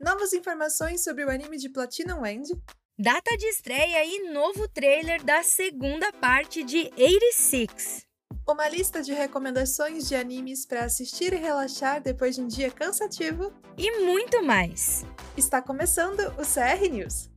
novas informações sobre o anime de Platinum End, data de estreia e novo trailer da segunda parte de 86. Uma lista de recomendações de animes para assistir e relaxar depois de um dia cansativo e muito mais. Está começando o CR News.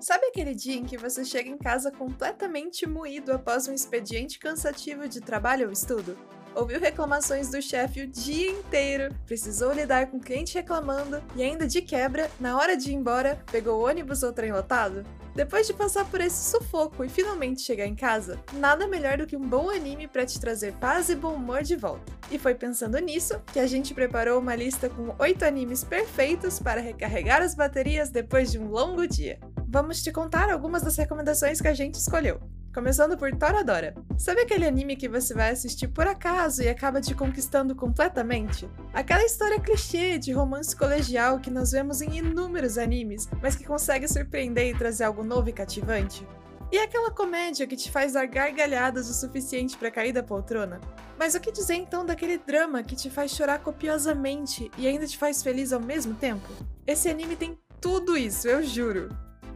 Sabe aquele dia em que você chega em casa completamente moído após um expediente cansativo de trabalho ou estudo? Ouviu reclamações do chefe o dia inteiro, precisou lidar com cliente reclamando e ainda de quebra, na hora de ir embora, pegou ônibus ou trem lotado? Depois de passar por esse sufoco e finalmente chegar em casa, nada melhor do que um bom anime para te trazer paz e bom humor de volta. E foi pensando nisso que a gente preparou uma lista com 8 animes perfeitos para recarregar as baterias depois de um longo dia. Vamos te contar algumas das recomendações que a gente escolheu. Começando por Toradora. Sabe aquele anime que você vai assistir por acaso e acaba te conquistando completamente? Aquela história clichê de romance colegial que nós vemos em inúmeros animes, mas que consegue surpreender e trazer algo novo e cativante? E aquela comédia que te faz dar gargalhadas o suficiente para cair da poltrona? Mas o que dizer então daquele drama que te faz chorar copiosamente e ainda te faz feliz ao mesmo tempo? Esse anime tem tudo isso, eu juro.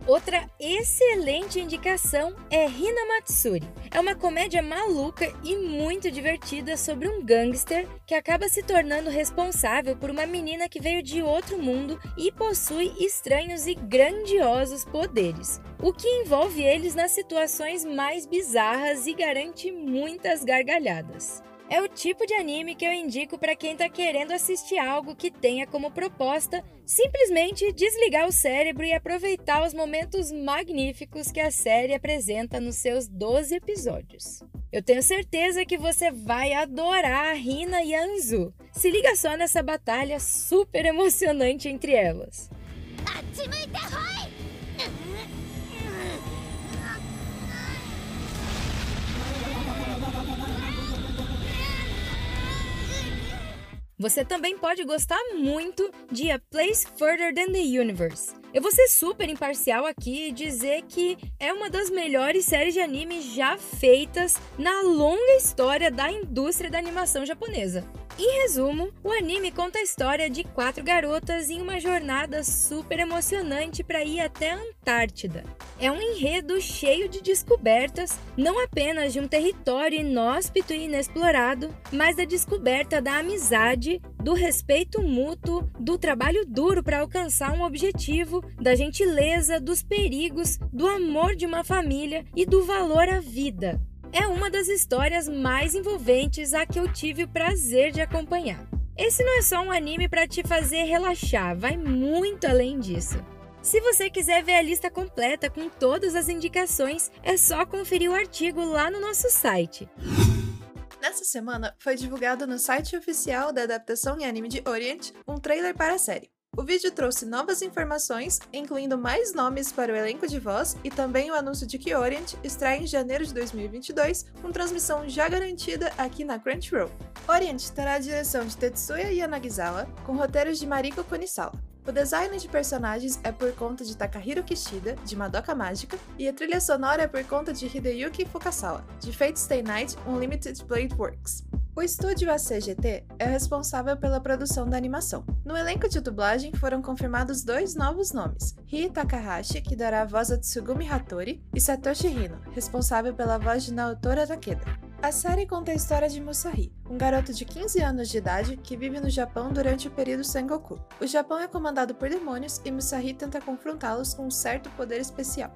Outra excelente indicação é Hina Matsuri. É uma comédia maluca e muito divertida sobre um gangster que acaba se tornando responsável por uma menina que veio de outro mundo e possui estranhos e grandiosos poderes, o que envolve eles nas situações mais bizarras e garante muitas gargalhadas. É o tipo de anime que eu indico para quem está querendo assistir algo que tenha como proposta simplesmente desligar o cérebro e aproveitar os momentos magníficos que a série apresenta nos seus 12 episódios. Eu tenho certeza que você vai adorar a Rina e a Anzu. Se liga só nessa batalha super emocionante entre elas. Você também pode gostar muito de A Place Further Than the Universe. Eu vou ser super imparcial aqui e dizer que é uma das melhores séries de anime já feitas na longa história da indústria da animação japonesa. Em resumo, o anime conta a história de quatro garotas em uma jornada super emocionante para ir até a Antártida. É um enredo cheio de descobertas, não apenas de um território inóspito e inexplorado, mas da descoberta da amizade, do respeito mútuo, do trabalho duro para alcançar um objetivo, da gentileza, dos perigos, do amor de uma família e do valor à vida é uma das histórias mais envolventes a que eu tive o prazer de acompanhar. Esse não é só um anime para te fazer relaxar, vai muito além disso. Se você quiser ver a lista completa com todas as indicações, é só conferir o artigo lá no nosso site. Nessa semana, foi divulgado no site oficial da adaptação em anime de Orient um trailer para a série. O vídeo trouxe novas informações, incluindo mais nomes para o elenco de voz e também o anúncio de que Orient estreia em janeiro de 2022, com transmissão já garantida aqui na Crunchyroll. Orient terá a direção de Tetsuya Yanagisawa, com roteiros de Mariko Kunisawa. O design de personagens é por conta de Takahiro Kishida, de Madoka Mágica, e a trilha sonora é por conta de Hideyuki Fukasawa, de Fate Stay Night Unlimited Blade Works. O estúdio ACGT é responsável pela produção da animação. No elenco de dublagem foram confirmados dois novos nomes: Rii Takahashi, que dará a voz a Tsugumi Hattori, e Satoshi Hino, responsável pela voz de Naotora Takeda. A série conta a história de Musahi, um garoto de 15 anos de idade que vive no Japão durante o período Sengoku. O Japão é comandado por demônios e Musahi tenta confrontá-los com um certo poder especial.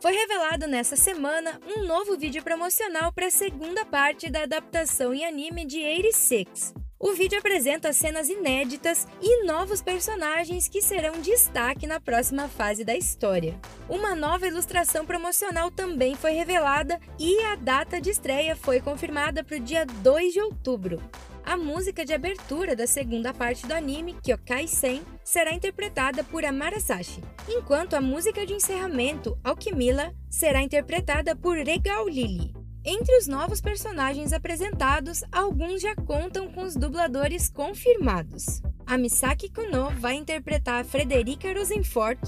Foi revelado nessa semana um novo vídeo promocional para a segunda parte da adaptação em anime de 86. O vídeo apresenta cenas inéditas e novos personagens que serão destaque na próxima fase da história. Uma nova ilustração promocional também foi revelada e a data de estreia foi confirmada para o dia 2 de outubro. A música de abertura da segunda parte do anime, Kyokai Sen, será interpretada por Amarasashi, enquanto a música de encerramento, Alquimila, será interpretada por Regal Lily. Entre os novos personagens apresentados, alguns já contam com os dubladores confirmados. A Misaki Kuno vai interpretar a Frederica Rosenfort,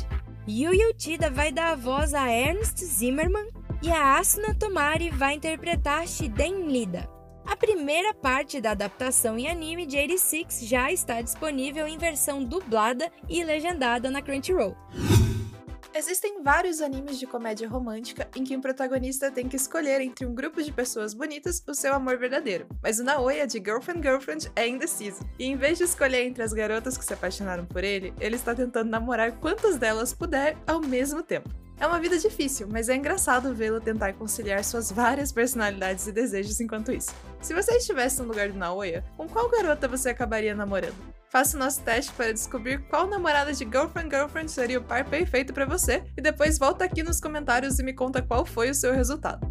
Yu Uchida vai dar a voz a Ernst Zimmerman e a Asuna Tomari vai interpretar Shiden Lida. A primeira parte da adaptação em anime de 86 já está disponível em versão dublada e legendada na Crunchyroll. Existem vários animes de comédia romântica em que o protagonista tem que escolher entre um grupo de pessoas bonitas o seu amor verdadeiro, mas o Naoya de Girlfriend Girlfriend é indeciso. E em vez de escolher entre as garotas que se apaixonaram por ele, ele está tentando namorar quantas delas puder ao mesmo tempo. É uma vida difícil, mas é engraçado vê-lo tentar conciliar suas várias personalidades e desejos enquanto isso. Se você estivesse no lugar do Naoya, com qual garota você acabaria namorando? Faça o nosso teste para descobrir qual namorada de Girlfriend Girlfriend seria o par perfeito para você e depois volta aqui nos comentários e me conta qual foi o seu resultado.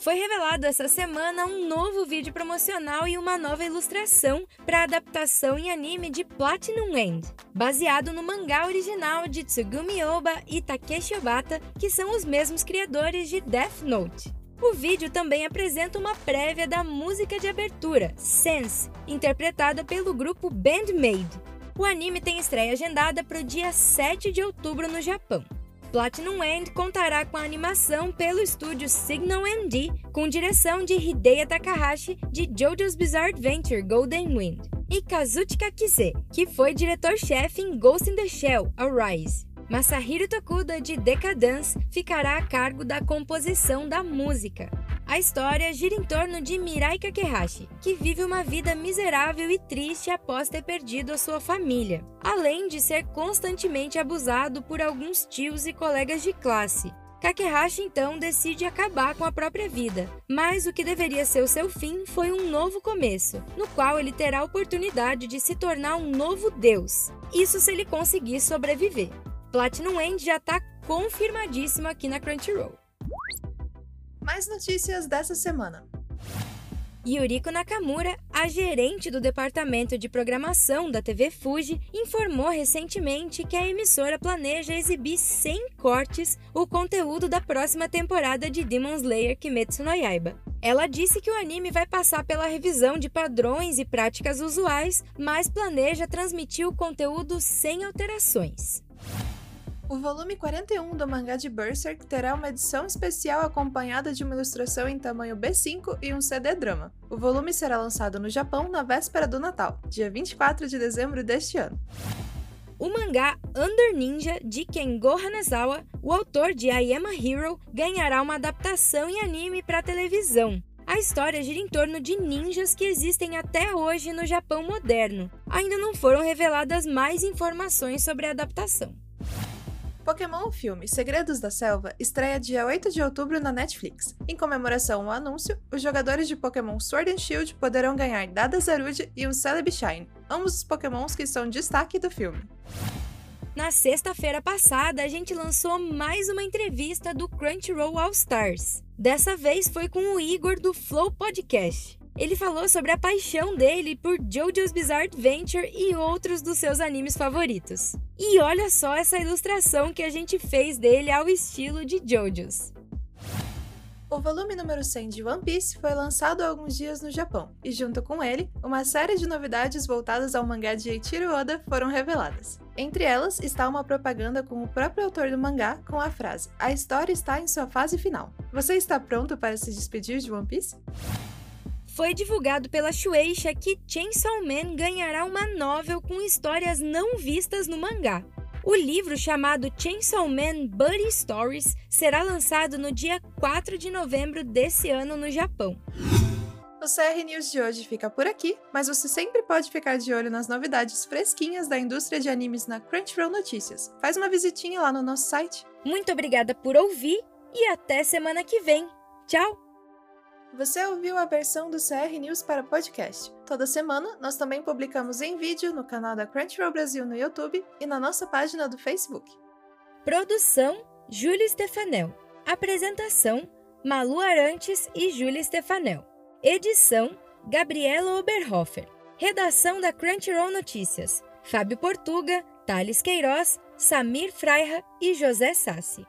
Foi revelado essa semana um novo vídeo promocional e uma nova ilustração para a adaptação em anime de Platinum End, baseado no mangá original de Tsugumi Oba e Takeshi Obata, que são os mesmos criadores de Death Note. O vídeo também apresenta uma prévia da música de abertura, Sense, interpretada pelo grupo Bandmade. O anime tem estreia agendada para o dia 7 de outubro no Japão. Platinum End contará com a animação pelo estúdio Signal ND, com direção de Hideya Takahashi de JoJo's Bizarre Adventure Golden Wind, e Kazuchika Kise, que foi diretor-chefe em Ghost in the Shell Arise. Masahiro Tokuda, de Decadence, ficará a cargo da composição da música. A história gira em torno de Mirai Kakehashi, que vive uma vida miserável e triste após ter perdido a sua família, além de ser constantemente abusado por alguns tios e colegas de classe. Kakehashi então decide acabar com a própria vida, mas o que deveria ser o seu fim foi um novo começo, no qual ele terá a oportunidade de se tornar um novo deus. Isso se ele conseguir sobreviver. Platinum End já tá confirmadíssimo aqui na Crunchyroll. Mais notícias dessa semana. Yuriko Nakamura, a gerente do departamento de programação da TV Fuji, informou recentemente que a emissora planeja exibir sem cortes o conteúdo da próxima temporada de Demon Slayer Kimetsu no Yaiba. Ela disse que o anime vai passar pela revisão de padrões e práticas usuais, mas planeja transmitir o conteúdo sem alterações. O volume 41 do mangá de Berserk terá uma edição especial acompanhada de uma ilustração em tamanho B5 e um CD drama. O volume será lançado no Japão na véspera do Natal, dia 24 de dezembro deste ano. O mangá Under Ninja, de Kengo Hanazawa, o autor de I Am a Hero, ganhará uma adaptação em anime para televisão. A história gira em torno de ninjas que existem até hoje no Japão moderno. Ainda não foram reveladas mais informações sobre a adaptação. Pokémon Filme Segredos da Selva estreia dia 8 de outubro na Netflix. Em comemoração ao anúncio, os jogadores de Pokémon Sword and Shield poderão ganhar Dada Zarude e um Celebi ambos os Pokémons que são destaque do filme. Na sexta-feira passada, a gente lançou mais uma entrevista do Crunchyroll All Stars. Dessa vez foi com o Igor do Flow Podcast. Ele falou sobre a paixão dele por JoJo's Bizarre Adventure e outros dos seus animes favoritos. E olha só essa ilustração que a gente fez dele ao estilo de JoJo's. O volume número 100 de One Piece foi lançado há alguns dias no Japão, e junto com ele, uma série de novidades voltadas ao mangá de Eiichiro Oda foram reveladas. Entre elas está uma propaganda com o próprio autor do mangá com a frase: A história está em sua fase final. Você está pronto para se despedir de One Piece? Foi divulgado pela Shueisha que Chainsaw Man ganhará uma novel com histórias não vistas no mangá. O livro chamado Chainsaw Man Buddy Stories será lançado no dia 4 de novembro desse ano no Japão. O CR News de hoje fica por aqui, mas você sempre pode ficar de olho nas novidades fresquinhas da indústria de animes na Crunchyroll Notícias. Faz uma visitinha lá no nosso site. Muito obrigada por ouvir e até semana que vem. Tchau! Você ouviu a versão do CR News para podcast. Toda semana nós também publicamos em vídeo no canal da Crunchyroll Brasil no YouTube e na nossa página do Facebook. Produção: Júlia Stefanel. Apresentação: Malu Arantes e Júlia Stefanel. Edição: Gabriela Oberhofer. Redação da Crunchyroll Notícias: Fábio Portuga, Thales Queiroz, Samir Freira e José Sassi.